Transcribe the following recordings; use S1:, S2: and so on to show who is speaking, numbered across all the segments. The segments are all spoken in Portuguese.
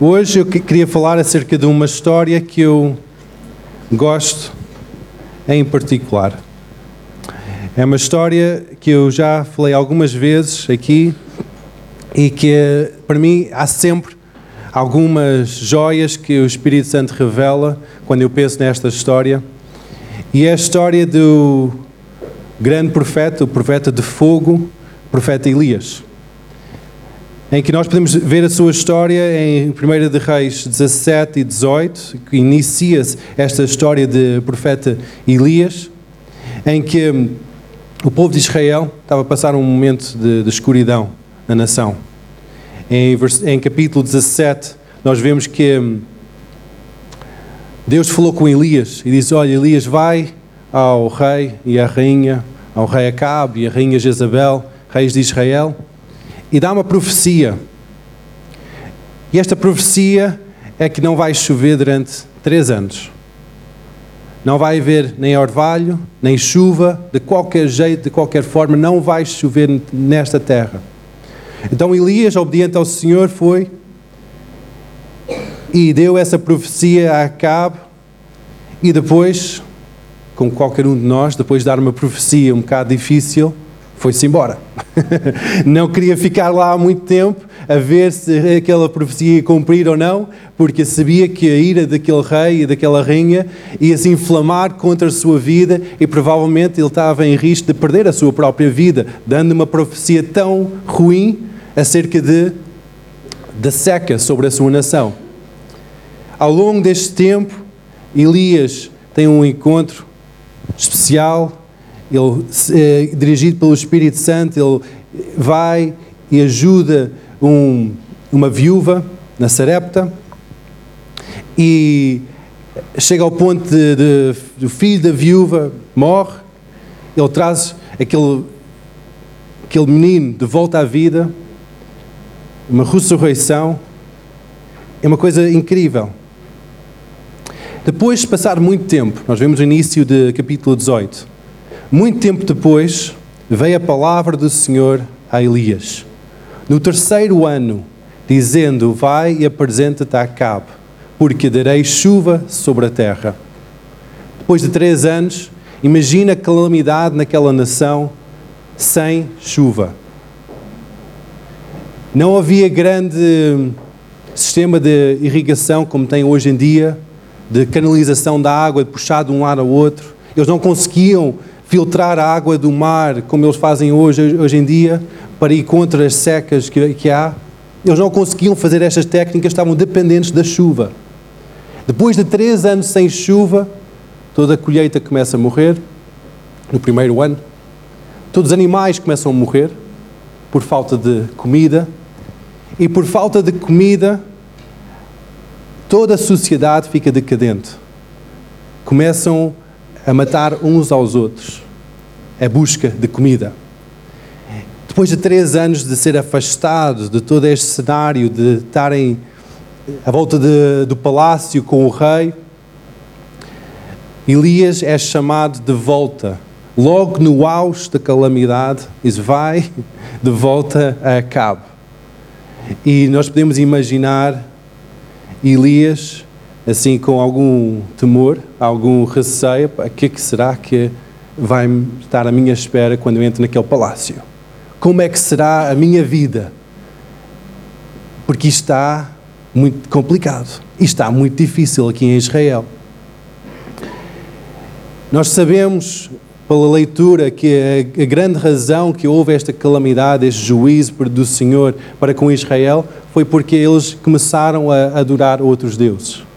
S1: Hoje eu queria falar acerca de uma história que eu gosto em particular. É uma história que eu já falei algumas vezes aqui e que para mim há sempre algumas joias que o Espírito Santo revela quando eu penso nesta história. E é a história do grande profeta, o profeta de fogo, o profeta Elias em que nós podemos ver a sua história em 1 de Reis 17 e 18, que inicia-se esta história de profeta Elias, em que hum, o povo de Israel estava a passar um momento de, de escuridão na nação. Em, em, capítulo 17, nós vemos que hum, Deus falou com Elias e disse: Olha, Elias, vai ao rei e à rainha, ao rei Acabe e à rainha Jezabel, reis de Israel e dá uma profecia. E esta profecia é que não vai chover durante três anos. Não vai haver nem orvalho, nem chuva, de qualquer jeito, de qualquer forma, não vai chover nesta terra. Então Elias, obediente ao Senhor, foi e deu essa profecia a Acabe, e depois, como qualquer um de nós, depois de dar uma profecia um bocado difícil, foi-se embora. não queria ficar lá há muito tempo a ver se aquela profecia ia cumprir ou não, porque sabia que a ira daquele rei e daquela rainha ia se inflamar contra a sua vida e provavelmente ele estava em risco de perder a sua própria vida, dando uma profecia tão ruim acerca de da seca sobre a sua nação. Ao longo deste tempo, Elias tem um encontro especial ele, é dirigido pelo Espírito Santo, ele vai e ajuda um, uma viúva na Sarepta e chega ao ponto de, de, do filho da viúva morre, ele traz aquele, aquele menino de volta à vida, uma ressurreição, é uma coisa incrível. Depois de passar muito tempo, nós vemos o início do capítulo 18, muito tempo depois, veio a palavra do Senhor a Elias, no terceiro ano, dizendo: Vai e apresenta-te a Acabe, porque darei chuva sobre a terra. Depois de três anos, imagina a calamidade naquela nação sem chuva. Não havia grande sistema de irrigação como tem hoje em dia, de canalização da água, de puxar de um lado ao outro. Eles não conseguiam filtrar a água do mar, como eles fazem hoje, hoje em dia, para ir contra as secas que, que há. Eles não conseguiam fazer estas técnicas, estavam dependentes da chuva. Depois de três anos sem chuva, toda a colheita começa a morrer, no primeiro ano. Todos os animais começam a morrer por falta de comida. E por falta de comida, toda a sociedade fica decadente. Começam a matar uns aos outros. A busca de comida. Depois de três anos de ser afastado de todo este cenário, de estarem à volta de, do palácio com o rei, Elias é chamado de volta. Logo no auge da calamidade, diz: vai de volta a Cabo. E nós podemos imaginar Elias assim com algum temor, algum receio, o que, é que será que vai estar à minha espera quando eu entro naquele palácio? Como é que será a minha vida? Porque isto está muito complicado, e está muito difícil aqui em Israel. Nós sabemos pela leitura que a, grande razão que houve esta calamidade, este juízo do Senhor para com Israel, foi porque eles começaram a adorar outros deuses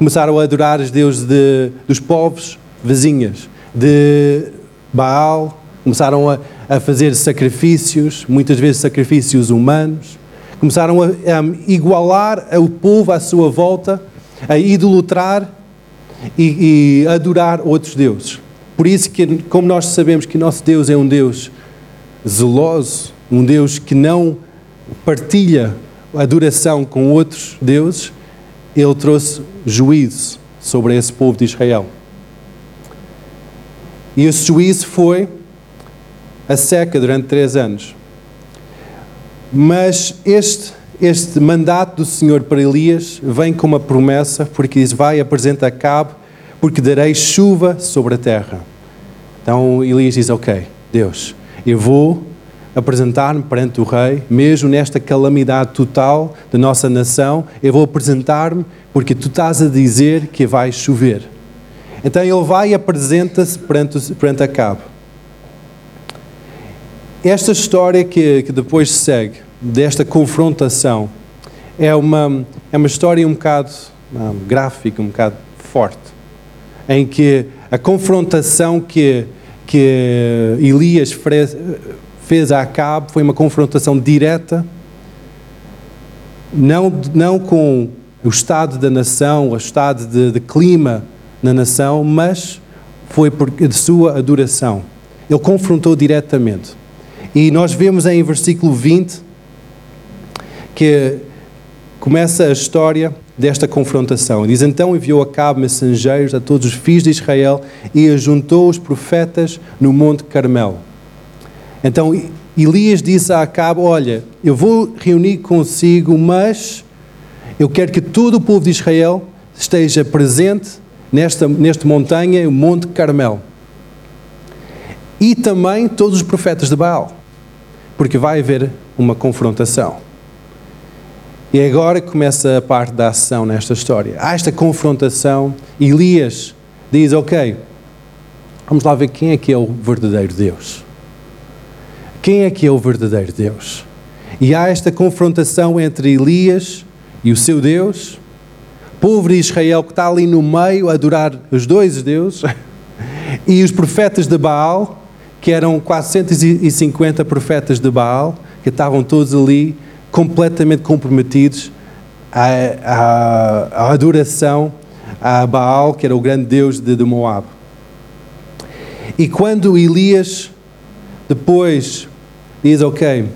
S1: começaram a adorar os deuses de, dos povos vizinhos, de Baal, começaram a, a, fazer sacrifícios, muitas vezes sacrifícios humanos, começaram a, a igualar o povo à sua volta, a idolatrar e, e adorar outros deuses. Por isso que, como nós sabemos que nosso Deus é um Deus zeloso, um Deus que não partilha adoração com outros deuses, ele trouxe juízo sobre esse povo de Israel. E esse juízo foi a seca durante três anos. Mas este este mandato do Senhor para Elias vem com uma promessa, porque diz: Vai, apresenta a Cabo, porque darei chuva sobre a terra. Então Elias diz: Ok, Deus, eu vou apresentar-me perante o rei, mesmo nesta calamidade total da nossa nação, eu vou apresentar-me porque tu estás a dizer que vai chover. Então ele vai e apresenta-se perante, perante Acabe. Esta história que, que depois segue, desta confrontação, é uma, é uma história um bocado um, gráfica, um bocado forte, em que a confrontação que, que Elias fez a Acabe foi uma confrontação direta, não, não com o estado da nação, o estado de, de clima na nação, mas foi por de sua adoração. Ele confrontou diretamente. E nós vemos em versículo 20 que começa a história desta confrontação. Diz: Então enviou a cabo mensageiros a todos os filhos de Israel e ajuntou os profetas no Monte Carmelo. Então Elias disse a Acabe: Olha, eu vou reunir consigo, mas eu quero que todo o povo de Israel esteja presente nesta, nesta montanha, o Monte Carmelo. E também todos os profetas de Baal, porque vai haver uma confrontação. E agora começa a parte da ação nesta história. Há esta confrontação. Elias diz: Ok, vamos lá ver quem é que é o verdadeiro Deus. Quem é que é o verdadeiro Deus? E há esta confrontação entre Elias e o seu Deus, povo de Israel que está ali no meio a adorar os dois deuses, e os profetas de Baal, que eram 450 profetas de Baal, que estavam todos ali completamente comprometidos à, à, à adoração a Baal, que era o grande deus de, de Moab. E quando Elias depois diz: Ok,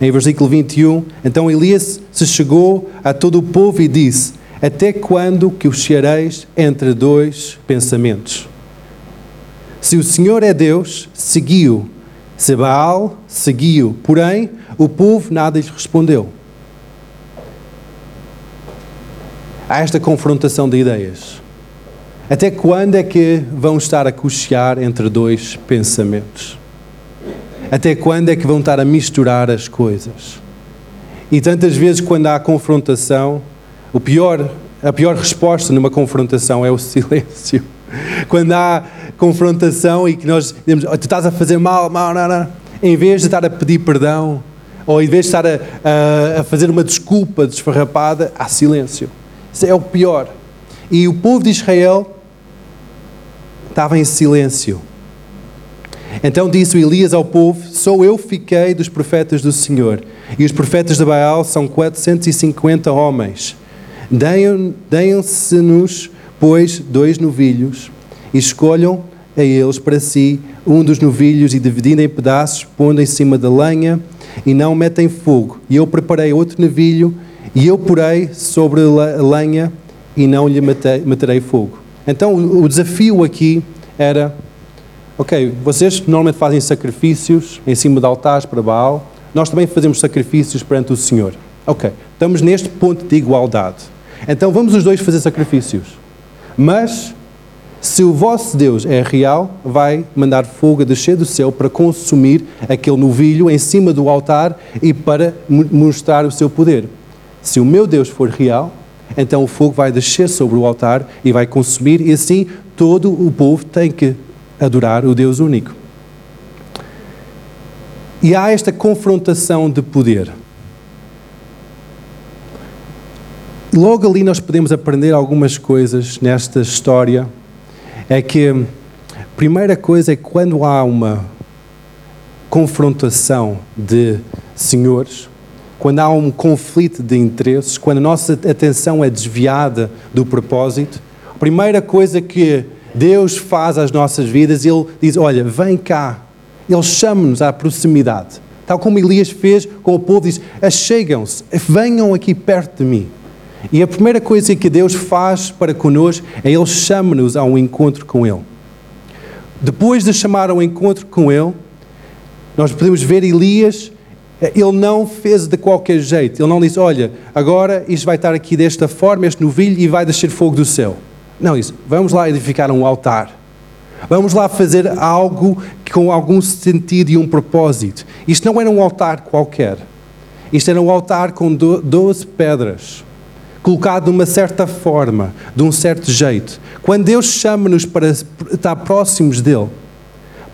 S1: em versículo 21, então Elias se chegou a todo o povo e disse: Até quando que os entre dois pensamentos? Se o Senhor é Deus, seguiu. Se Baal, seguiu. Porém, o povo nada lhes respondeu. Há esta confrontação de ideias. Até quando é que vão estar a cochear entre dois pensamentos? Até quando é que vão estar a misturar as coisas? E tantas vezes, quando há confrontação, o pior, a pior resposta numa confrontação é o silêncio. Quando há confrontação e que nós dizemos, oh, tu estás a fazer mal, mal, não, não. em vez de estar a pedir perdão, ou em vez de estar a, a, a fazer uma desculpa desfarrapada, há silêncio. Isso é o pior. E o povo de Israel estava em silêncio. Então disse Elias ao povo: Só eu fiquei dos profetas do Senhor, e os profetas de Baal são 450 homens. Deem-se-nos, pois, dois novilhos, e escolham a eles para si um dos novilhos, e dividindo em pedaços, pondo em cima da lenha, e não metem fogo. E eu preparei outro novilho, e eu porei sobre a lenha, e não lhe meterei fogo. Então o desafio aqui era ok, vocês normalmente fazem sacrifícios em cima de altares para Baal, nós também fazemos sacrifícios perante o Senhor. Ok, estamos neste ponto de igualdade. Então vamos os dois fazer sacrifícios. Mas, se o vosso Deus é real, vai mandar fogo descer do céu para consumir aquele novilho em cima do altar e para mostrar o seu poder. Se o meu Deus for real, então o fogo vai descer sobre o altar e vai consumir, e assim todo o povo tem que adorar o Deus único. E há esta confrontação de poder. Logo ali nós podemos aprender algumas coisas nesta história. É que primeira coisa é que quando há uma confrontação de senhores, quando há um conflito de interesses, quando a nossa atenção é desviada do propósito, a primeira coisa que Deus faz as nossas vidas, Ele diz: Olha, vem cá. Ele chama-nos à proximidade. Tal como Elias fez com o povo, diz: Achegam-se, venham aqui perto de mim. E a primeira coisa que Deus faz para conosco é Ele chama-nos a um encontro com Ele. Depois de chamar ao encontro com Ele, nós podemos ver Elias Ele não fez de qualquer jeito. Ele não disse, olha, agora isto vai estar aqui desta forma, este novilho, e vai descer fogo do céu. Não, isso. Vamos lá edificar um altar. Vamos lá fazer algo com algum sentido e um propósito. Isto não era um altar qualquer. Isto era um altar com 12 pedras, colocado de uma certa forma, de um certo jeito. Quando Deus chama-nos para estar próximos dEle,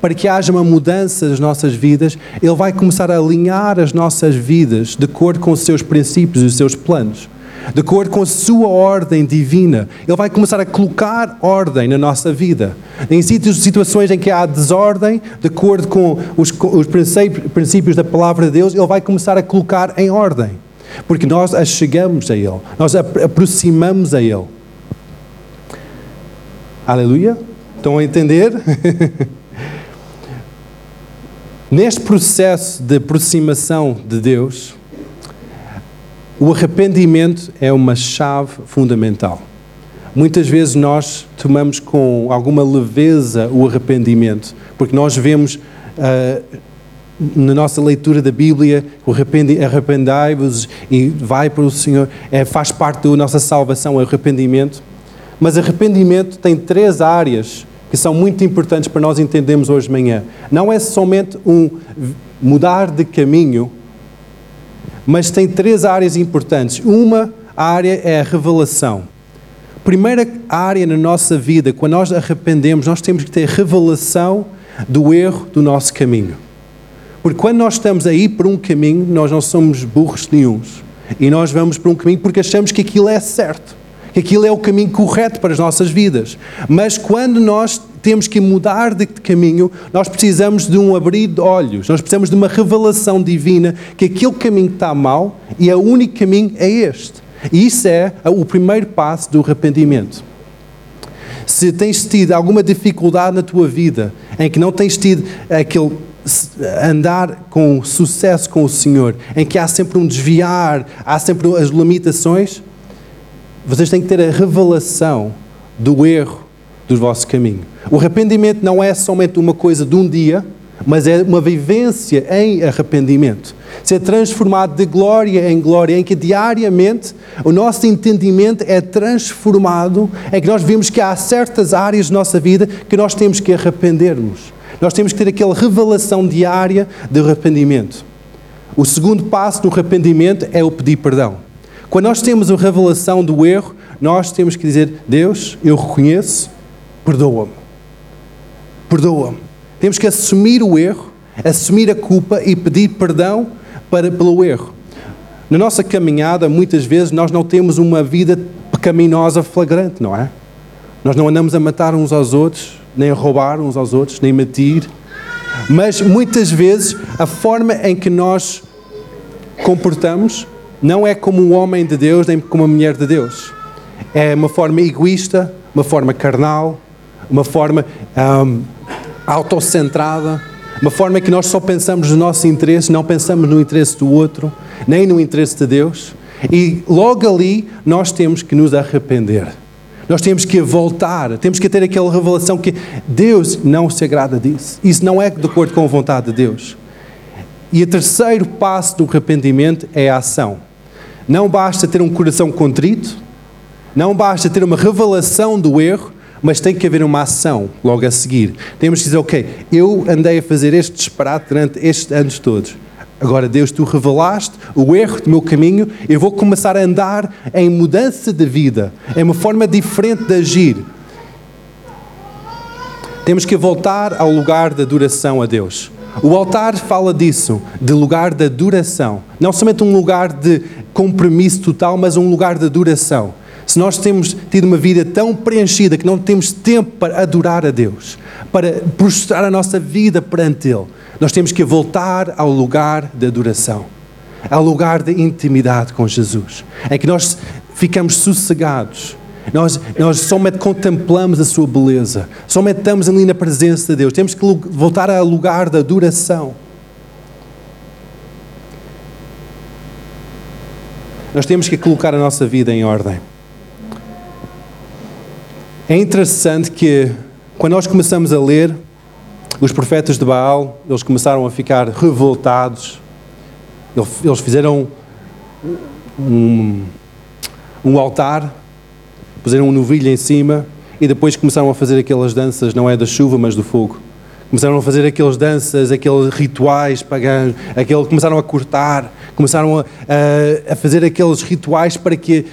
S1: para que haja uma mudança nas nossas vidas, Ele vai começar a alinhar as nossas vidas de acordo com os seus princípios e os seus planos. De acordo com a sua ordem divina, Ele vai começar a colocar ordem na nossa vida. Em situações em que há desordem, de acordo com os, os princípios da palavra de Deus, Ele vai começar a colocar em ordem. Porque nós chegamos a Ele, nós aproximamos a Ele. Aleluia? Estão a entender? Neste processo de aproximação de Deus, o arrependimento é uma chave fundamental. Muitas vezes nós tomamos com alguma leveza o arrependimento, porque nós vemos uh, na nossa leitura da Bíblia, o arrependai-vos e vai para o Senhor, é, faz parte da nossa salvação, o arrependimento. Mas arrependimento tem três áreas que são muito importantes para nós entendermos hoje de manhã. Não é somente um mudar de caminho, mas tem três áreas importantes. Uma área é a revelação. Primeira área na nossa vida, quando nós arrependemos, nós temos que ter revelação do erro do nosso caminho. Porque quando nós estamos aí por um caminho, nós não somos burros nenhums. E nós vamos por um caminho porque achamos que aquilo é certo que aquilo é o caminho correto para as nossas vidas. Mas quando nós temos que mudar de caminho, nós precisamos de um abrir de olhos, nós precisamos de uma revelação divina que aquele caminho está mal e o único caminho é este. E isso é o primeiro passo do arrependimento. Se tens tido alguma dificuldade na tua vida, em que não tens tido aquele andar com sucesso com o Senhor, em que há sempre um desviar, há sempre as limitações, vocês têm que ter a revelação do erro do vosso caminho. O arrependimento não é somente uma coisa de um dia, mas é uma vivência em arrependimento. Ser transformado de glória em glória, em que diariamente o nosso entendimento é transformado, em que nós vemos que há certas áreas da nossa vida que nós temos que arrependermos. Nós temos que ter aquela revelação diária de arrependimento. O segundo passo do arrependimento é o pedir perdão. Quando nós temos a revelação do erro, nós temos que dizer: Deus, eu reconheço, perdoa-me. Perdoa-me. Temos que assumir o erro, assumir a culpa e pedir perdão para, pelo erro. Na nossa caminhada, muitas vezes, nós não temos uma vida pecaminosa flagrante, não é? Nós não andamos a matar uns aos outros, nem a roubar uns aos outros, nem mentir. Mas muitas vezes a forma em que nós comportamos não é como um homem de Deus nem como uma mulher de Deus. É uma forma egoísta, uma forma carnal, uma forma um, autocentrada, uma forma que nós só pensamos no nosso interesse, não pensamos no interesse do outro, nem no interesse de Deus. E logo ali nós temos que nos arrepender. Nós temos que voltar, temos que ter aquela revelação que Deus não se agrada disso. Isso não é de acordo com a vontade de Deus. E o terceiro passo do arrependimento é a ação. Não basta ter um coração contrito, não basta ter uma revelação do erro, mas tem que haver uma ação logo a seguir. Temos que dizer, ok, eu andei a fazer este disparate durante estes anos todos. Agora, Deus, tu revelaste o erro do meu caminho, eu vou começar a andar em mudança de vida, em uma forma diferente de agir. Temos que voltar ao lugar da adoração a Deus. O altar fala disso, de lugar de adoração. Não somente um lugar de compromisso total, mas um lugar de adoração. Se nós temos tido uma vida tão preenchida que não temos tempo para adorar a Deus, para prostrar a nossa vida perante Ele, nós temos que voltar ao lugar de adoração, ao lugar de intimidade com Jesus, em que nós ficamos sossegados, nós, nós somente contemplamos a sua beleza, somente estamos ali na presença de Deus. Temos que voltar ao lugar da adoração. Nós temos que colocar a nossa vida em ordem. É interessante que, quando nós começamos a ler, os profetas de Baal, eles começaram a ficar revoltados Eles fizeram um, um altar, puseram um novilho em cima e depois começaram a fazer aquelas danças, não é da chuva, mas do fogo. Começaram a fazer aquelas danças, aqueles rituais pagãos, aquele, começaram a cortar, começaram a, a, a fazer aqueles rituais para que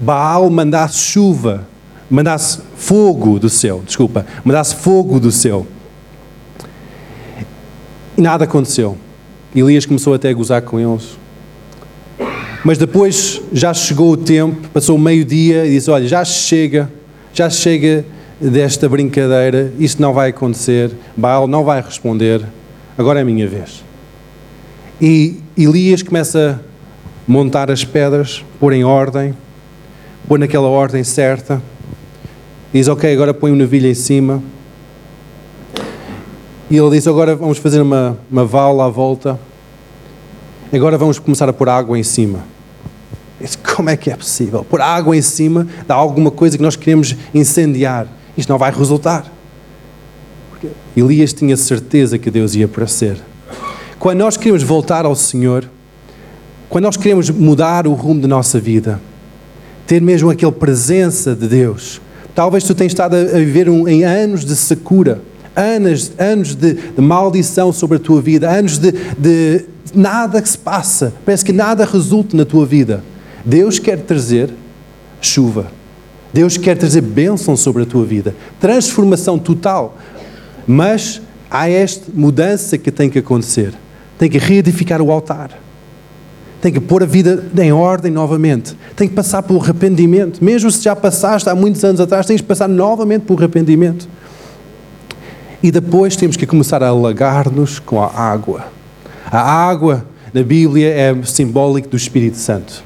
S1: Baal mandasse chuva, mandasse fogo do céu, desculpa, mandasse fogo do céu. E nada aconteceu. Elias começou até a gozar com eles. Mas depois já chegou o tempo, passou o meio-dia e disse: Olha, já chega, já chega desta brincadeira, isto não vai acontecer, Baal não vai responder, agora é a minha vez. E Elias começa a montar as pedras, pôr em ordem, pôr naquela ordem certa, diz: Ok, agora põe o novilho em cima. E ele diz: Agora vamos fazer uma, uma vala à volta. Agora vamos começar a pôr água em cima. Como é que é possível? Pôr água em cima de alguma coisa que nós queremos incendiar. Isto não vai resultar. Porque Elias tinha certeza que Deus ia aparecer. Quando nós queremos voltar ao Senhor, quando nós queremos mudar o rumo da nossa vida, ter mesmo aquela presença de Deus, talvez tu tenhas estado a viver um, em anos de secura, anos, anos de, de maldição sobre a tua vida, anos de, de nada que se passa, parece que nada resulta na tua vida. Deus quer trazer chuva. Deus quer trazer bênção sobre a tua vida, transformação total. Mas há esta mudança que tem que acontecer. Tem que reedificar o altar. Tem que pôr a vida em ordem novamente. Tem que passar pelo arrependimento. Mesmo se já passaste há muitos anos atrás, tens que passar novamente pelo arrependimento. E depois temos que começar a alagar-nos com a água. A água na Bíblia é simbólico do Espírito Santo.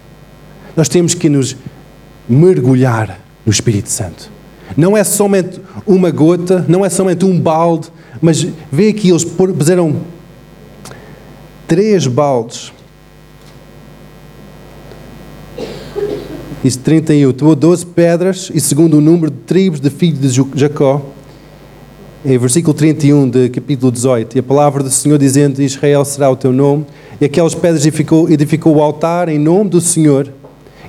S1: Nós temos que nos mergulhar no Espírito Santo. Não é somente uma gota, não é somente um balde, mas vê aqui, eles puseram três baldes. Isso 31. Tomou 12 pedras e segundo o número de tribos de filhos de Jacó. Em versículo 31 de capítulo 18. E a palavra do Senhor dizendo: Israel será o teu nome. E aquelas pedras edificou, edificou o altar em nome do Senhor.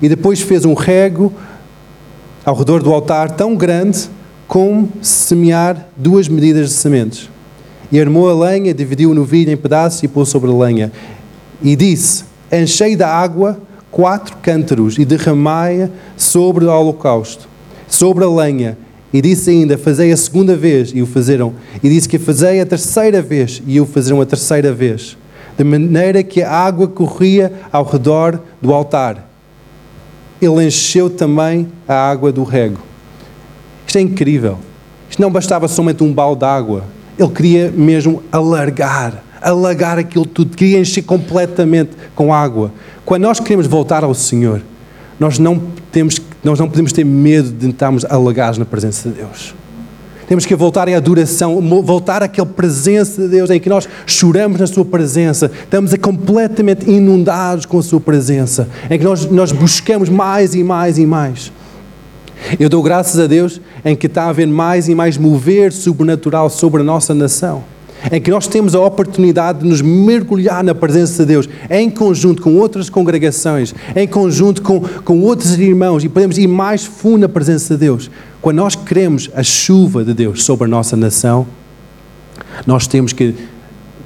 S1: E depois fez um rego ao redor do altar tão grande como semear duas medidas de sementes. E armou a lenha, dividiu o novilho em pedaços e pôs sobre a lenha. E disse: Enchei da água quatro cântaros e derramai-a sobre o holocausto, sobre a lenha. E disse ainda: Fazei a segunda vez, e o fizeram. E disse que fazei a terceira vez, e o fizeram a terceira vez. De maneira que a água corria ao redor do altar ele encheu também a água do rego. Isto é incrível. Isto não bastava somente um balde de água. Ele queria mesmo alargar, alagar aquilo tudo, queria encher completamente com água. Quando nós queremos voltar ao Senhor, nós não, temos, nós não podemos ter medo de estarmos alagados na presença de Deus. Temos que voltar à adoração, voltar àquela presença de Deus em que nós choramos na Sua presença, estamos completamente inundados com a Sua presença, em que nós, nós buscamos mais e mais e mais. Eu dou graças a Deus em que está a haver mais e mais mover sobrenatural sobre a nossa nação em que nós temos a oportunidade de nos mergulhar na presença de Deus, em conjunto com outras congregações, em conjunto com, com outros irmãos, e podemos ir mais fundo na presença de Deus. Quando nós queremos a chuva de Deus sobre a nossa nação, nós temos que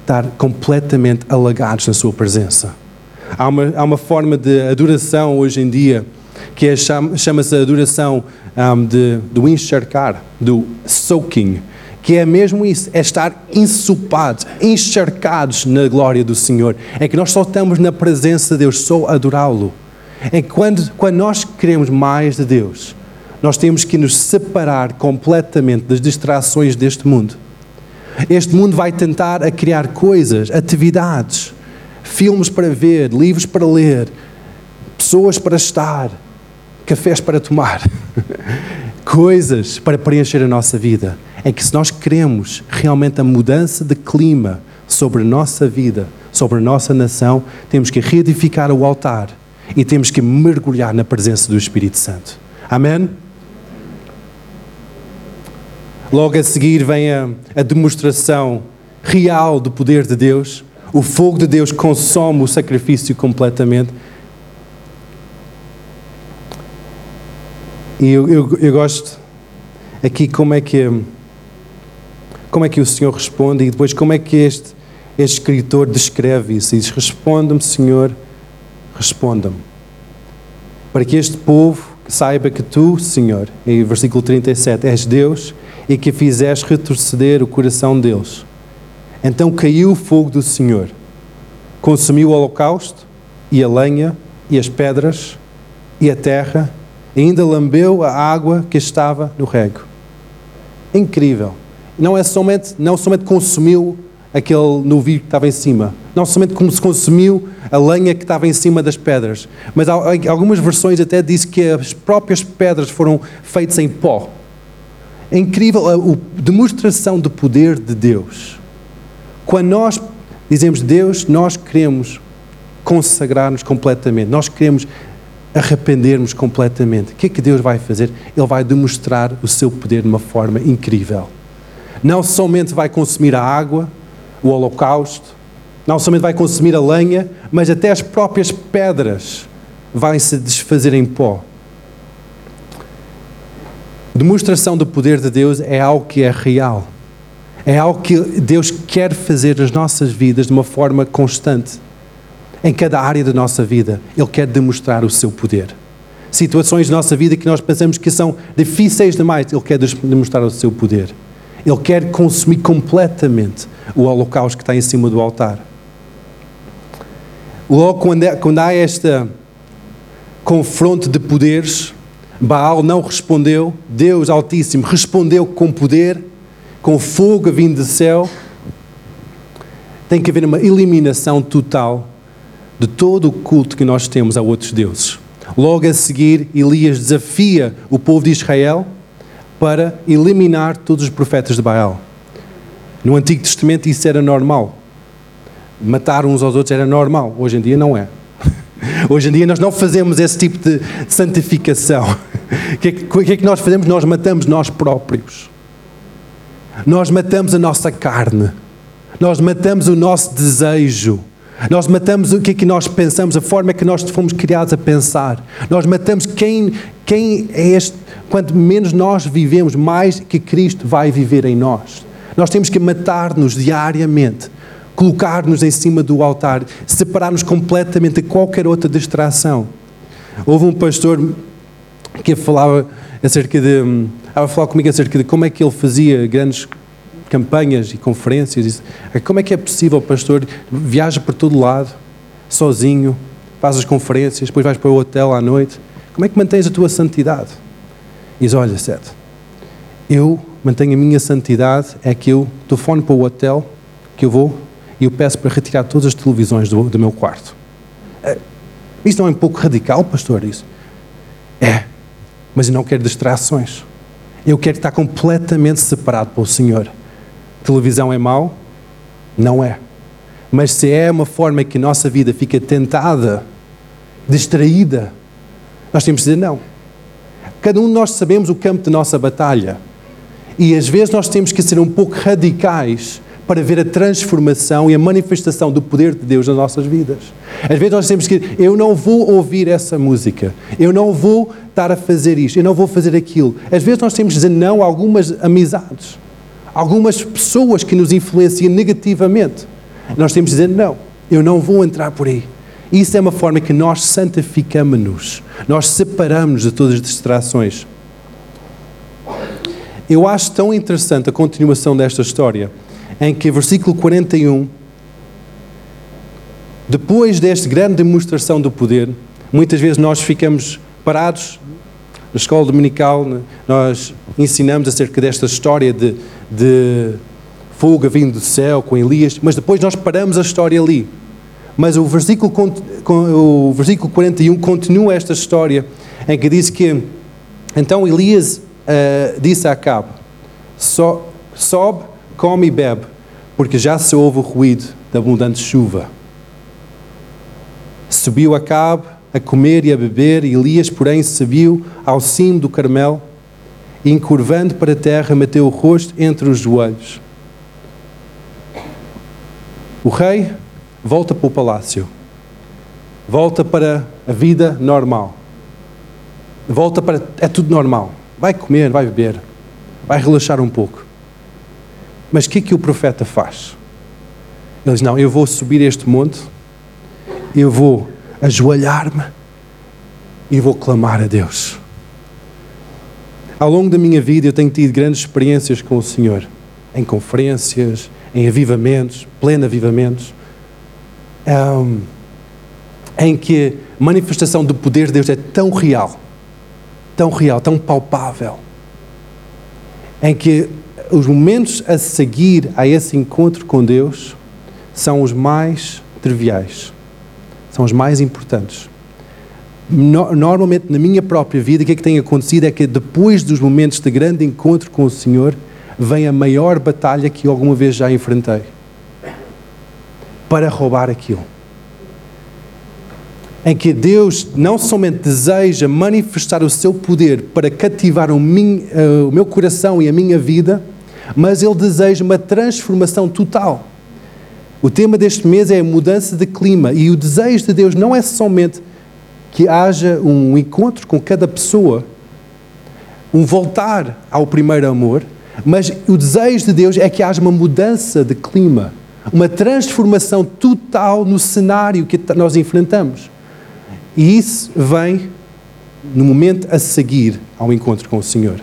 S1: estar completamente alagados na Sua presença. Há uma, há uma forma de adoração hoje em dia que é, chama-se adoração um, de, do encharcar, do soaking que é mesmo isso, é estar ensopados, encharcados na glória do Senhor. É que nós só estamos na presença de Deus, só adorá-lo. É que quando, quando nós queremos mais de Deus, nós temos que nos separar completamente das distrações deste mundo. Este mundo vai tentar a criar coisas, atividades, filmes para ver, livros para ler, pessoas para estar, cafés para tomar, coisas para preencher a nossa vida é que se nós queremos realmente a mudança de clima sobre a nossa vida, sobre a nossa nação, temos que reedificar o altar e temos que mergulhar na presença do Espírito Santo. Amém? Logo a seguir vem a, a demonstração real do poder de Deus. O fogo de Deus consome o sacrifício completamente. E eu, eu, eu gosto aqui como é que como é que o Senhor responde e depois como é que este, este escritor descreve isso. E diz: Responda-me, Senhor, responda-me. Para que este povo saiba que tu, Senhor, em versículo 37, és Deus e que fizeste retroceder o coração deles. Então caiu o fogo do Senhor, consumiu o holocausto e a lenha e as pedras e a terra, e ainda lambeu a água que estava no rego. Incrível não é somente, não somente consumiu aquele novio que estava em cima, não somente como se consumiu a lenha que estava em cima das pedras, mas algumas versões até diz que as próprias pedras foram feitas em pó. É incrível a, a demonstração do poder de Deus. Quando nós dizemos Deus, nós queremos consagrar-nos completamente, nós queremos arrependermos completamente. O que é que Deus vai fazer? Ele vai demonstrar o seu poder de uma forma incrível não somente vai consumir a água, o holocausto, não somente vai consumir a lenha, mas até as próprias pedras vão se desfazer em pó. Demonstração do poder de Deus é algo que é real. É algo que Deus quer fazer nas nossas vidas de uma forma constante. Em cada área da nossa vida, Ele quer demonstrar o seu poder. Situações da nossa vida que nós pensamos que são difíceis demais, Ele quer demonstrar o seu poder. Ele quer consumir completamente o holocausto que está em cima do altar. Logo, quando, é, há este confronto de poderes, Baal não respondeu, Deus Altíssimo respondeu com poder, com fogo vindo do céu. Tem que haver uma eliminação total de todo o culto que nós temos a outros deuses. Logo a seguir, Elias desafia o povo de Israel para eliminar todos os profetas de Baal. No Antigo Testamento isso era normal. Matar uns aos outros era normal. Hoje em dia não é. Hoje em dia nós não fazemos esse tipo de santificação. O que, é que, que é que nós fazemos? Nós matamos nós próprios. Nós matamos a nossa carne. Nós matamos o nosso desejo. Nós matamos o que é que nós pensamos, a forma que nós fomos criados a pensar. Nós matamos quem, quem é este. Quanto menos nós vivemos, mais que Cristo vai viver em nós. Nós temos que matar-nos diariamente, colocar-nos em cima do altar, separar-nos completamente de qualquer outra distração. Houve um pastor que falava acerca de. Estava a falar comigo acerca de como é que ele fazia grandes campanhas e conferências. Disse, como é que é possível, pastor, viaja por todo lado, sozinho, faz as conferências, depois vais para o hotel à noite. Como é que mantens a tua santidade? E diz, olha, Sete, eu mantenho a minha santidade, é que eu telefone para o hotel, que eu vou, e eu peço para retirar todas as televisões do, do meu quarto. É, isto não é um pouco radical, pastor? Isso? É, mas eu não quero distrações. Eu quero estar completamente separado para o Senhor. Televisão é mau? Não é. Mas se é uma forma que a nossa vida fica tentada, distraída, nós temos de dizer não. Cada um de nós sabemos o campo de nossa batalha. E às vezes nós temos que ser um pouco radicais para ver a transformação e a manifestação do poder de Deus nas nossas vidas. Às vezes nós temos que eu não vou ouvir essa música, eu não vou estar a fazer isto, eu não vou fazer aquilo. Às vezes nós temos que dizer não a algumas amizades algumas pessoas que nos influenciam negativamente. Nós temos de dizer: não, eu não vou entrar por aí. Isso é uma forma que nós santificamos-nos, nós separamos de todas as distrações. Eu acho tão interessante a continuação desta história, em que, versículo 41, depois desta grande demonstração do poder, muitas vezes nós ficamos parados na escola dominical, né, nós ensinamos acerca desta história de, de fuga vindo do céu com Elias, mas depois nós paramos a história ali. Mas o versículo, o versículo 41 continua esta história em que diz que então Elias uh, disse a Acabe: so, sobe, come e bebe, porque já se ouve o ruído da abundante chuva. Subiu Acabe a comer e a beber, Elias, porém, subiu ao cimo do Carmel e, encurvando para a terra, meteu o rosto entre os joelhos. O rei volta para o palácio. Volta para a vida normal. Volta para. É tudo normal. Vai comer, vai beber, vai relaxar um pouco. Mas o que é que o profeta faz? Ele diz: Não, eu vou subir este monte, eu vou ajoelhar-me e vou clamar a Deus. Ao longo da minha vida eu tenho tido grandes experiências com o Senhor, em conferências, em avivamentos, pleno avivamentos, um, em que a manifestação do poder de Deus é tão real, tão real, tão palpável, em que os momentos a seguir a esse encontro com Deus são os mais triviais, são os mais importantes normalmente na minha própria vida, o que é que tem acontecido é que depois dos momentos de grande encontro com o Senhor, vem a maior batalha que alguma vez já enfrentei para roubar aquilo. Em que Deus não somente deseja manifestar o seu poder para cativar o, min, uh, o meu coração e a minha vida, mas Ele deseja uma transformação total. O tema deste mês é a mudança de clima e o desejo de Deus não é somente que haja um encontro com cada pessoa, um voltar ao primeiro amor, mas o desejo de Deus é que haja uma mudança de clima, uma transformação total no cenário que nós enfrentamos. E isso vem no momento a seguir ao encontro com o Senhor.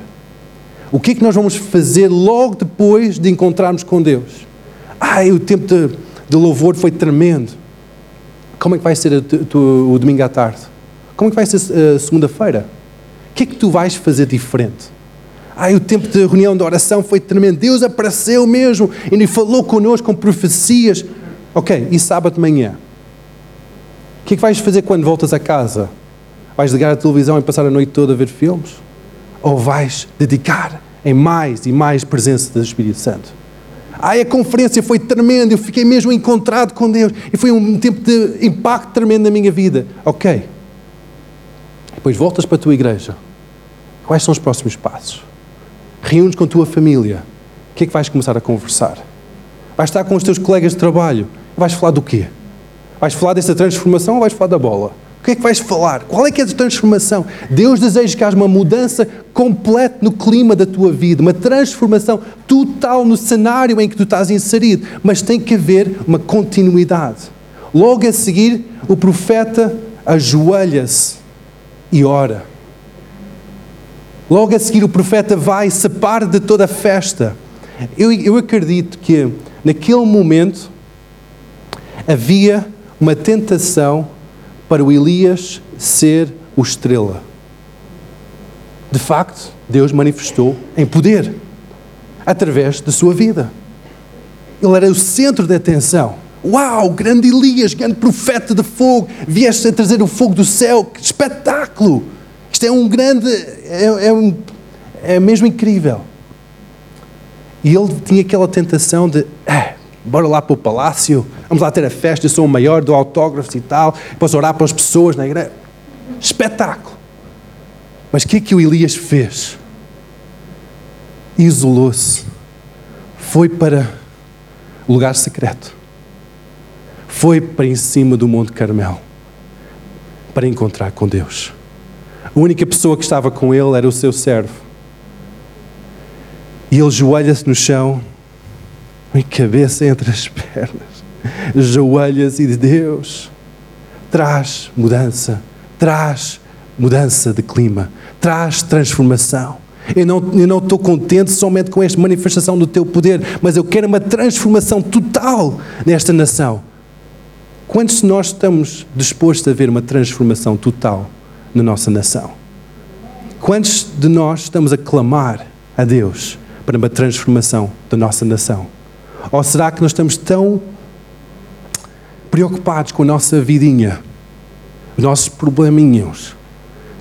S1: O que é que nós vamos fazer logo depois de encontrarmos com Deus? Ai, o tempo de, de louvor foi tremendo. Como é que vai ser o, o domingo à tarde? Como é que vai ser uh, segunda-feira? O que é que tu vais fazer diferente? Ai, o tempo de reunião de oração foi tremendo. Deus apareceu mesmo e falou connosco com profecias. Ok, e sábado de manhã? O que é que vais fazer quando voltas a casa? Vais ligar a televisão e passar a noite toda a ver filmes? Ou vais dedicar em mais e mais presença do Espírito Santo? Ai, a conferência foi tremenda, eu fiquei mesmo encontrado com Deus e foi um tempo de impacto tremendo na minha vida. Ok, depois voltas para a tua igreja. Quais são os próximos passos? Reúnes com a tua família. O que é que vais começar a conversar? Vais estar com os teus colegas de trabalho. Vais falar do quê? Vais falar dessa transformação ou vais falar da bola? O que é que vais falar? Qual é que é a transformação? Deus deseja que haja uma mudança completa no clima da tua vida, uma transformação total no cenário em que tu estás inserido, mas tem que haver uma continuidade. Logo a seguir, o profeta ajoelha-se e ora. Logo a seguir, o profeta vai e separa de toda a festa. Eu, eu acredito que naquele momento havia uma tentação para o Elias ser o estrela. De facto, Deus manifestou em poder através da sua vida. Ele era o centro da atenção. Uau, grande Elias, grande profeta de fogo, vieste a trazer o fogo do céu, que espetáculo! Isto é um grande, é, é, um, é mesmo incrível. E ele tinha aquela tentação de, eh, bora lá para o palácio, vamos lá ter a festa, eu sou o maior, dou autógrafos e tal, posso orar para as pessoas na igreja. Espetáculo! Mas o que é que o Elias fez? Isolou-se, foi para lugar secreto foi para em cima do Monte Carmelo para encontrar com Deus. A única pessoa que estava com ele era o seu servo. E ele joelha-se no chão, e cabeça entre as pernas, joelha-se e diz: Deus, traz mudança, traz mudança de clima, traz transformação. Eu não estou contente somente com esta manifestação do teu poder, mas eu quero uma transformação total nesta nação. Quantos de nós estamos dispostos a ver uma transformação total na nossa nação? Quantos de nós estamos a clamar a Deus para uma transformação da nossa nação? Ou será que nós estamos tão preocupados com a nossa vidinha, os nossos probleminhos,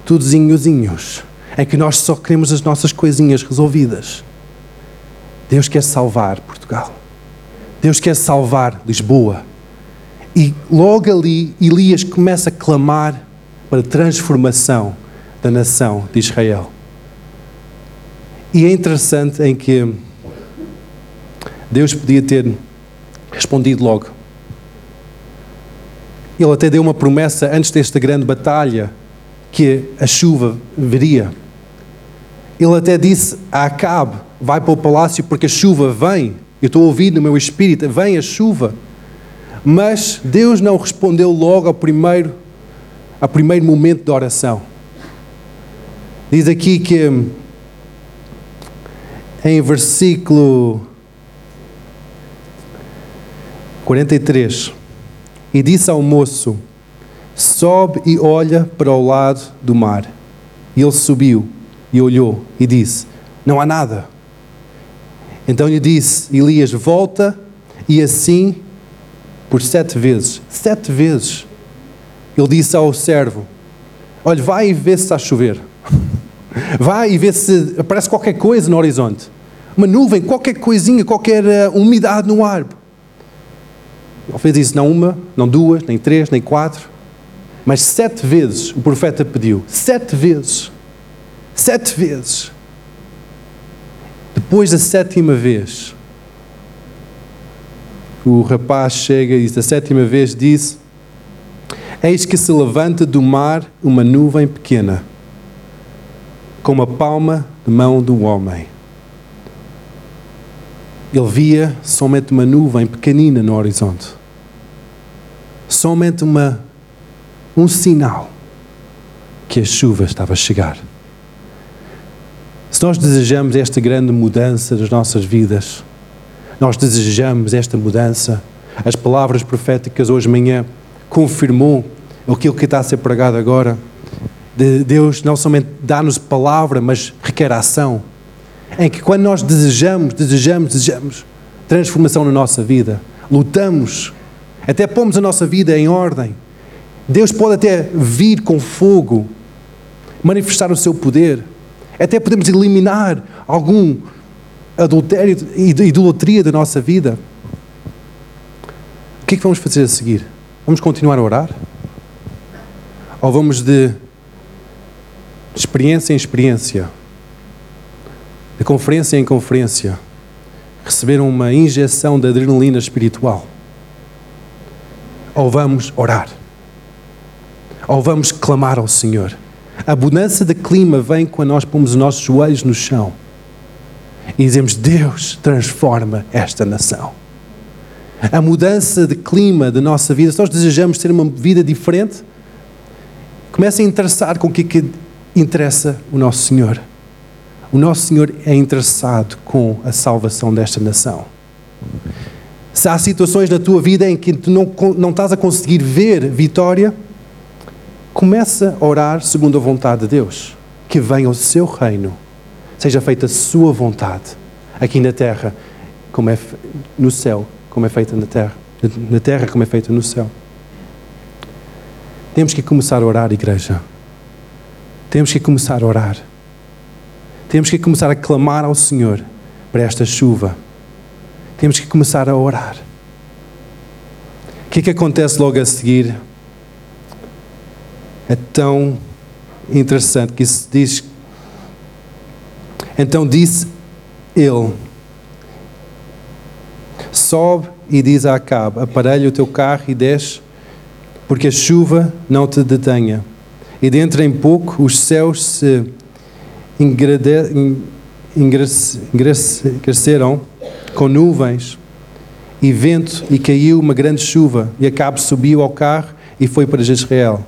S1: tudozinhozinhos, é que nós só queremos as nossas coisinhas resolvidas? Deus quer salvar Portugal. Deus quer salvar Lisboa. E logo ali, Elias começa a clamar para a transformação da nação de Israel. E é interessante em que Deus podia ter respondido logo. Ele até deu uma promessa antes desta grande batalha que a chuva viria. Ele até disse a Acabe: vai para o palácio porque a chuva vem. Eu estou ouvir no meu espírito: vem a chuva. Mas Deus não respondeu logo ao primeiro, ao primeiro momento de oração. Diz aqui que em versículo 43, e disse ao moço: Sobe e olha para o lado do mar. E ele subiu e olhou e disse: Não há nada. Então lhe disse Elias: Volta e assim por sete vezes. Sete vezes. Ele disse ao servo: Olha, vai e vê se está a chover. Vai e vê se aparece qualquer coisa no horizonte. Uma nuvem, qualquer coisinha, qualquer uh, umidade no ar. Ele fez isso não uma, não duas, nem três, nem quatro, mas sete vezes o profeta pediu. Sete vezes. Sete vezes. Depois da sétima vez, o rapaz chega e diz, a sétima vez disse: Eis que se levanta do mar uma nuvem pequena, como a palma de mão do homem. Ele via somente uma nuvem pequenina no horizonte. Somente uma, um sinal que a chuva estava a chegar. Se nós desejamos esta grande mudança das nossas vidas, nós desejamos esta mudança, as palavras proféticas hoje de manhã confirmou aquilo que está a ser pregado agora. De Deus não somente dá-nos palavra, mas requer ação. Em que quando nós desejamos, desejamos, desejamos transformação na nossa vida, lutamos, até pomos a nossa vida em ordem. Deus pode até vir com fogo, manifestar o seu poder, até podemos eliminar algum adultério e idolatria da nossa vida. O que é que vamos fazer a seguir? Vamos continuar a orar? Ou vamos de experiência em experiência, de conferência em conferência, receber uma injeção de adrenalina espiritual? Ou vamos orar? Ou vamos clamar ao Senhor? A mudança de clima vem quando nós pomos os nossos joelhos no chão e dizemos: Deus transforma esta nação. A mudança de clima da nossa vida, se nós desejamos ter uma vida diferente, comece a interessar com o que, é que interessa o nosso Senhor. O nosso Senhor é interessado com a salvação desta nação. Se há situações na tua vida em que tu não, não estás a conseguir ver vitória, começa a orar segundo a vontade de Deus. Que venha o seu reino, seja feita a sua vontade, aqui na terra, como é no céu, como é feita na terra. Na terra, como é feita no céu. Temos que começar a orar, igreja. Temos que começar a orar. Temos que começar a clamar ao Senhor para esta chuva. Temos que começar a orar. O que é que acontece logo a seguir? é tão interessante que isso diz. Então disse ele: Sobe e diz a Acabe: Aparelha o teu carro e desce, porque a chuva não te detenha. E dentro em pouco os céus se engreceram com nuvens e vento, e caiu uma grande chuva. E Acabe subiu ao carro e foi para Jezreel.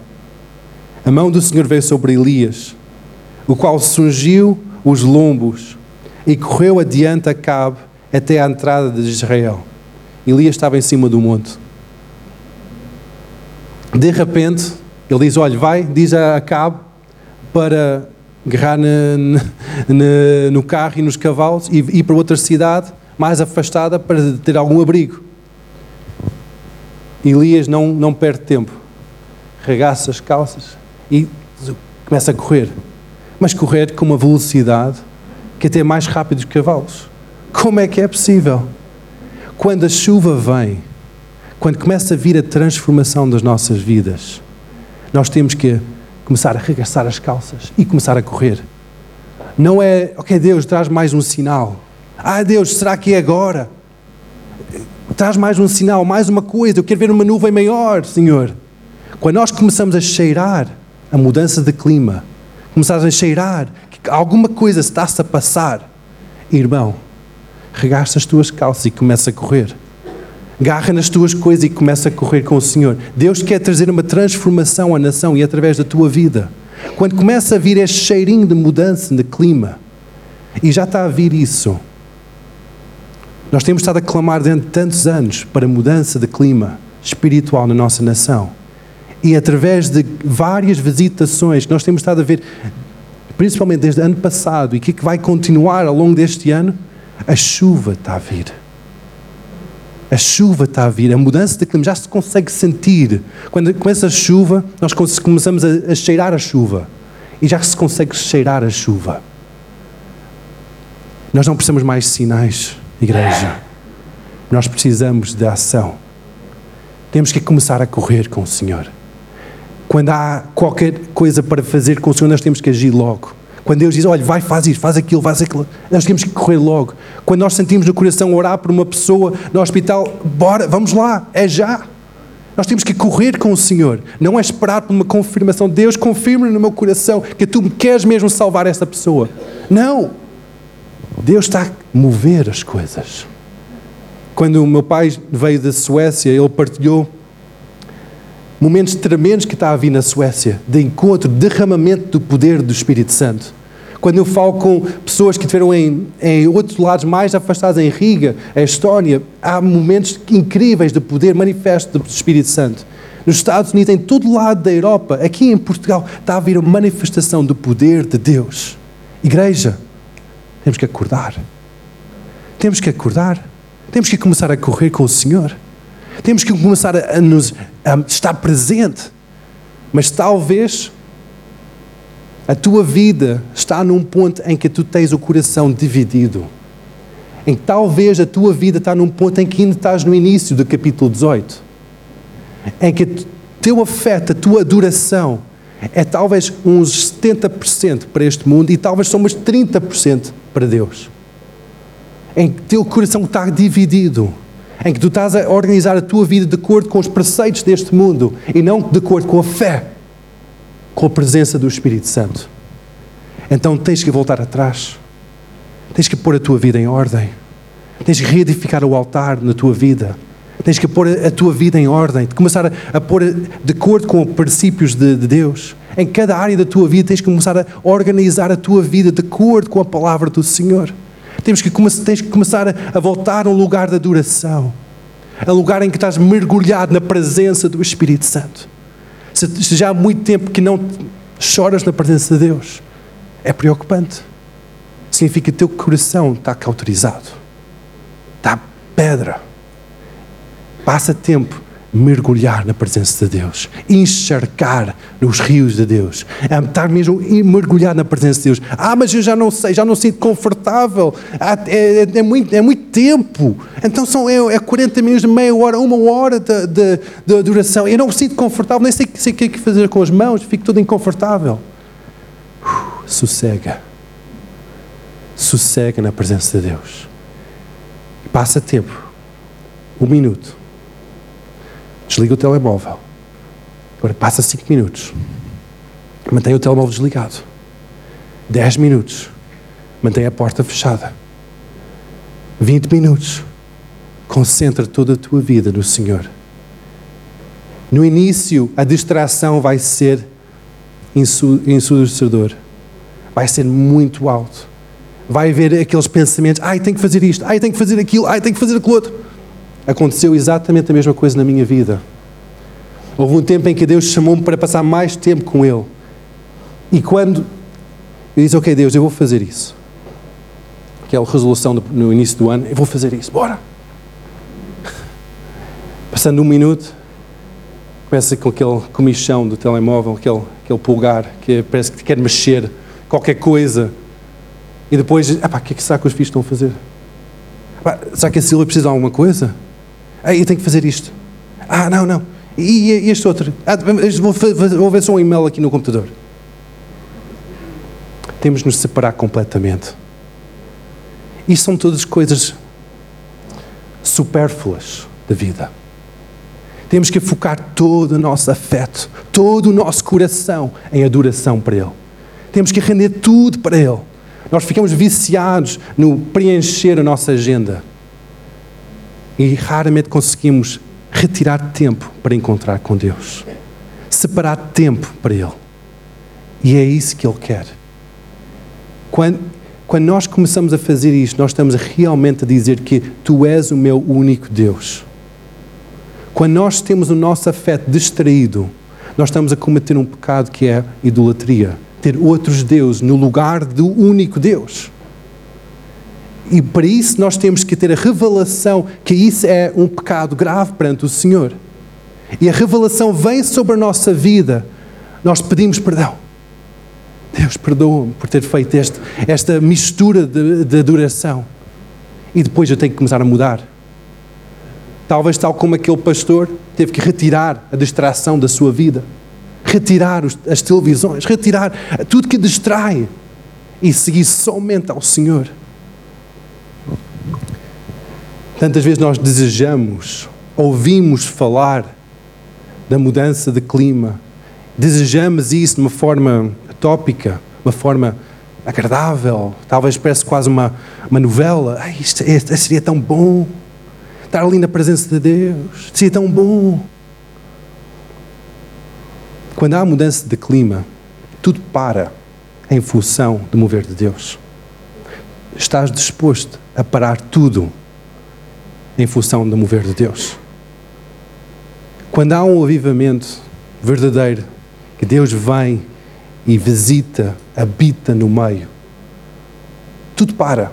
S1: A mão do Senhor veio sobre Elias, o qual surgiu os lombos e correu adiante a Cabo até à entrada de Israel. Elias estava em cima do monte. De repente, ele diz: Olha, vai, diz a Cabo para agarrar no carro e nos cavalos e ir para outra cidade mais afastada para ter algum abrigo. Elias não, não perde tempo, regaça as calças e começa a correr. Mas correr com uma velocidade que até é mais rápido que os cavalos. Como é que é possível? Quando a chuva vem, quando começa a vir a transformação das nossas vidas, nós temos que começar a arregaçar as calças e começar a correr. Não é, ok, Deus, traz mais um sinal. Ah, Deus, será que é agora? Traz mais um sinal, mais uma coisa. Eu quero ver uma nuvem maior, Senhor. Quando nós começamos a cheirar a mudança de clima, começamos a cheirar que alguma coisa está-se a passar, irmão, regaça as tuas calças e começa a correr. Garra nas tuas coisas e começa a correr com o Senhor. Deus quer trazer uma transformação à nação e através da tua vida. Quando começa a vir este cheirinho de mudança de clima, e já está a vir isso, nós temos estado a clamar durante tantos anos para mudança de clima espiritual na nossa nação. E através de várias visitações que nós temos estado a ver, principalmente desde o ano passado e que vai continuar ao longo deste ano, a chuva está a vir. A chuva está a vir, a mudança de clima já se consegue sentir. Quando começa a chuva, nós começamos a, a cheirar a chuva. E já se consegue cheirar a chuva. Nós não precisamos mais de sinais igreja. Nós precisamos de ação. Temos que começar a correr com o Senhor. Quando há qualquer coisa para fazer com o Senhor, nós temos que agir logo. Quando Deus diz, olha, vai, faz isto, faz aquilo, faz aquilo, nós temos que correr logo. Quando nós sentimos no coração orar por uma pessoa no hospital, bora, vamos lá, é já. Nós temos que correr com o Senhor, não é esperar por uma confirmação. Deus, confirma no meu coração que tu queres mesmo salvar esta pessoa. Não, Deus está a mover as coisas. Quando o meu pai veio da Suécia, ele partilhou momentos tremendos que está a vir na Suécia, de encontro, derramamento do poder do Espírito Santo. Quando eu falo com pessoas que estiveram em, em outros lados mais afastados, em Riga, em Estónia, há momentos incríveis de poder manifesto do Espírito Santo. Nos Estados Unidos, em todo lado da Europa, aqui em Portugal, está a vir a manifestação do poder de Deus. Igreja, temos que acordar. Temos que acordar. Temos que começar a correr com o Senhor. Temos que começar a, nos a estar presente. Mas talvez a tua vida está num ponto em que tu tens o coração dividido. Em que talvez a tua vida está num ponto em que ainda estás no início do capítulo 18. Em que teu afeto, a tua adoração é talvez uns 70% para este mundo e talvez somos 30% para Deus. Em que teu coração está dividido, em que tu estás a organizar a tua vida de acordo com os preceitos deste mundo e não de acordo com a fé, com a presença do Espírito Santo. Então tens que voltar atrás, tens que pôr a tua vida em ordem, tens que reedificar o altar na tua vida. Tens que pôr a tua vida em ordem, de começar a, a pôr de acordo com os princípios de, de Deus. Em cada área da tua vida tens que começar a organizar a tua vida de acordo com a palavra do Senhor. Temos que, tens que começar a, a voltar a um lugar de adoração, a um lugar em que estás mergulhado na presença do Espírito Santo. Se, se já há muito tempo que não choras na presença de Deus, é preocupante. Significa que o teu coração está cauterizado, está pedra. Passa tempo mergulhar na presença de Deus, encharcar nos rios de Deus, estar mesmo mergulhar na presença de Deus. Ah, mas eu já não sei, já não sinto confortável, ah, é, é, é muito, é muito tempo. Então são é, é 40 minutos, meia hora, uma hora de, de, de duração. Eu não me sinto confortável, nem sei, sei o que é que fazer com as mãos, fico todo inconfortável. Uh, sossega. Sossega na presença de Deus. Passa tempo. Um minuto Desliga o telemóvel. Agora passa 5 minutos. Mantém o telemóvel desligado. 10 minutos. Mantém a porta fechada. 20 minutos. Concentra toda a tua vida no Senhor. No início, a distração vai ser ensurdecedor. Vai ser muito alto. Vai haver aqueles pensamentos: ai, tenho que fazer isto, ai, tenho que fazer aquilo, ai, tenho que fazer aquilo outro. Aconteceu exatamente a mesma coisa na minha vida. Houve um tempo em que Deus chamou-me para passar mais tempo com Ele. E quando eu disse, ok, Deus, eu vou fazer isso. Aquela resolução no início do ano, eu vou fazer isso, bora. Passando um minuto, começa com aquele comichão do telemóvel, aquele, aquele pulgar que parece que quer mexer, qualquer coisa. E depois, o que é que será que os filhos estão a fazer? será que a Silvia precisa de alguma coisa? Ah, eu tenho que fazer isto. Ah, não, não. E, e este outro? Ah, vou, vou ver só um e-mail aqui no computador. Temos de nos separar completamente. Isto são todas coisas supérfluas da vida. Temos que focar todo o nosso afeto, todo o nosso coração em adoração para Ele. Temos que render tudo para Ele. Nós ficamos viciados no preencher a nossa agenda e raramente conseguimos retirar tempo para encontrar com Deus, separar tempo para Ele. E é isso que Ele quer. Quando, quando nós começamos a fazer isto, nós estamos realmente a dizer que Tu és o meu único Deus. Quando nós temos o nosso afeto distraído, nós estamos a cometer um pecado que é idolatria. Ter outros deuses no lugar do único Deus. E para isso nós temos que ter a revelação que isso é um pecado grave perante o Senhor. E a revelação vem sobre a nossa vida. Nós pedimos perdão. Deus, perdoa-me por ter feito este, esta mistura de, de adoração. E depois eu tenho que começar a mudar. Talvez tal como aquele pastor teve que retirar a distração da sua vida, retirar os, as televisões, retirar tudo que distrai e seguir somente ao Senhor. Tantas vezes nós desejamos, ouvimos falar da mudança de clima, desejamos isso de uma forma tópica, uma forma agradável, talvez parece quase uma, uma novela. Ai, isto, isto seria tão bom estar ali na presença de Deus, seria tão bom. Quando há mudança de clima, tudo para em função do mover de Deus. Estás disposto a parar tudo em função do mover de Deus. Quando há um avivamento verdadeiro, que Deus vem e visita, habita no meio, tudo para.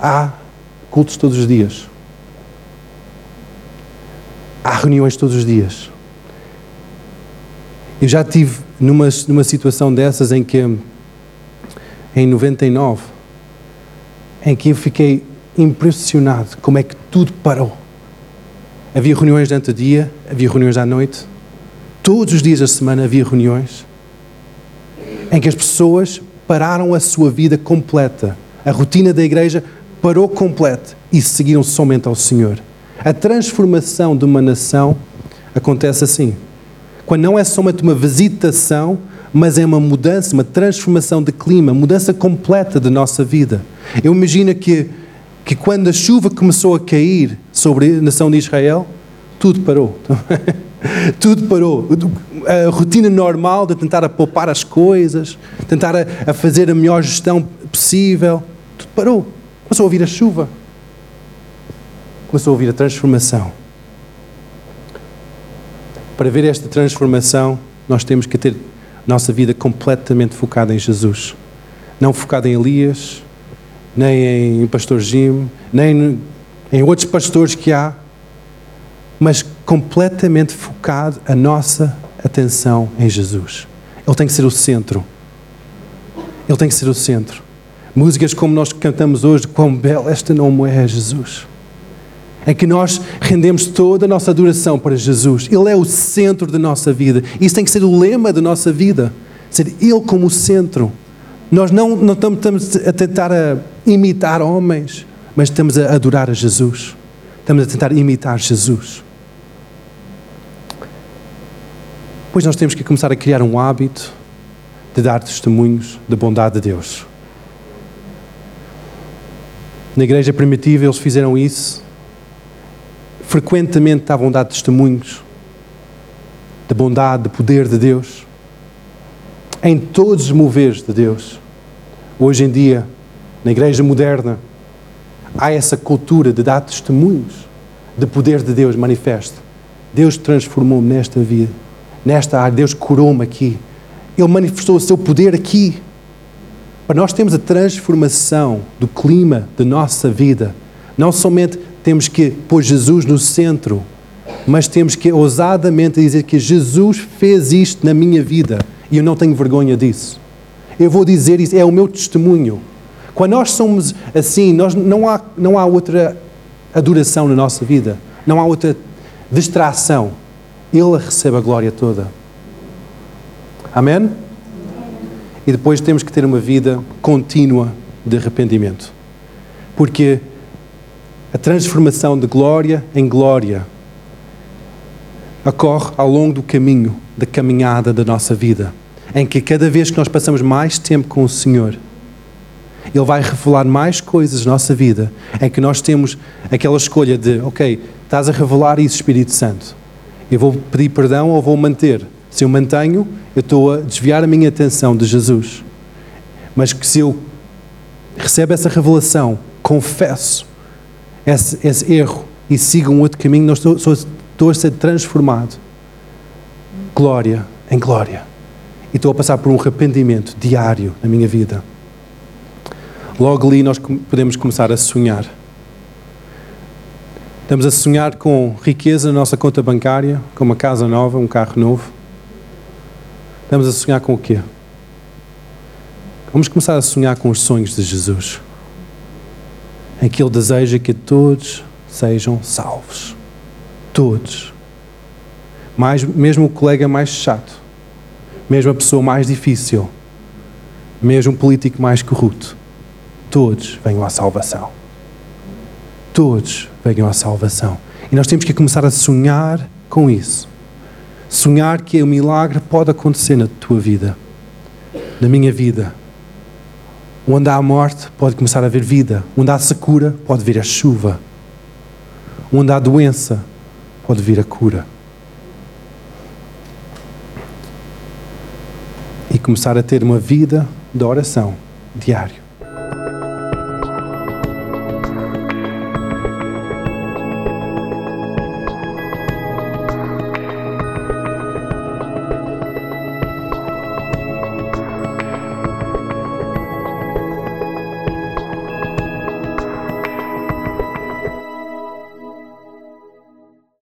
S1: Há cultos todos os dias. Há reuniões todos os dias. Eu já tive numa, numa situação dessas em que, em 99, em que eu fiquei impressionado como é que tudo parou. Havia reuniões durante o dia, havia reuniões à noite, todos os dias da semana havia reuniões em que as pessoas pararam a sua vida completa. A rotina da igreja parou completa e seguiram somente ao Senhor. A transformação de uma nação acontece assim. Quando não é somente uma visitação, mas é uma mudança, uma transformação de clima, mudança completa da nossa vida. Eu imagino que que quando a chuva começou a cair sobre a nação de Israel, tudo parou. tudo parou. A rotina normal de tentar a poupar as coisas, tentar a, a fazer a melhor gestão possível, tudo parou. Começou a ouvir a chuva. Começou a ouvir a transformação. Para ver esta transformação, nós temos que ter nossa vida completamente focada em Jesus. Não focada em Elias, nem em pastor Jim, nem em outros pastores que há, mas completamente focado a nossa atenção em Jesus. Ele tem que ser o centro. Ele tem que ser o centro. Músicas como nós cantamos hoje, quão bela esta não é Jesus. É que nós rendemos toda a nossa adoração para Jesus. Ele é o centro da nossa vida. Isso tem que ser o lema da nossa vida. Ser Ele como o centro. Nós não, não estamos a tentar a imitar homens, mas estamos a adorar a Jesus. Estamos a tentar imitar Jesus. Pois nós temos que começar a criar um hábito de dar testemunhos da bondade de Deus. Na igreja primitiva eles fizeram isso. Frequentemente estavam a dar testemunhos da bondade, do poder de Deus em todos os moveres de Deus. Hoje em dia, na igreja moderna, há essa cultura de dar testemunhos de poder de Deus manifesto. Deus transformou-me nesta vida, nesta área, Deus curou-me aqui. Ele manifestou o seu poder aqui. Para nós temos a transformação do clima da nossa vida. Não somente temos que pôr Jesus no centro, mas temos que ousadamente dizer que Jesus fez isto na minha vida e eu não tenho vergonha disso. Eu vou dizer isso, é o meu testemunho. Quando nós somos assim, nós, não, há, não há outra adoração na nossa vida, não há outra distração. Ele recebe a glória toda. Amém? E depois temos que ter uma vida contínua de arrependimento. Porque a transformação de glória em glória ocorre ao longo do caminho, da caminhada da nossa vida, em que cada vez que nós passamos mais tempo com o Senhor, Ele vai revelar mais coisas na nossa vida, em que nós temos aquela escolha de, ok, estás a revelar isso, Espírito Santo, eu vou pedir perdão ou vou manter? Se eu mantenho, eu estou a desviar a minha atenção de Jesus. Mas que se eu recebo essa revelação, confesso esse, esse erro e sigo um outro caminho, estou, estou a ser transformado. Glória em glória. E estou a passar por um arrependimento diário na minha vida. Logo ali nós podemos começar a sonhar. Estamos a sonhar com riqueza na nossa conta bancária, com uma casa nova, um carro novo. Estamos a sonhar com o quê? Vamos começar a sonhar com os sonhos de Jesus. Em que Ele deseja que todos sejam salvos. Todos. Mais, mesmo o colega mais chato, mesmo a pessoa mais difícil, mesmo o político mais corrupto, todos venham à salvação. Todos venham à salvação. E nós temos que começar a sonhar com isso. Sonhar que o milagre pode acontecer na tua vida, na minha vida. Onde há morte, pode começar a haver vida. Onde há secura, pode vir a chuva. Onde há doença, pode vir a cura. E começar a ter uma vida de oração diário.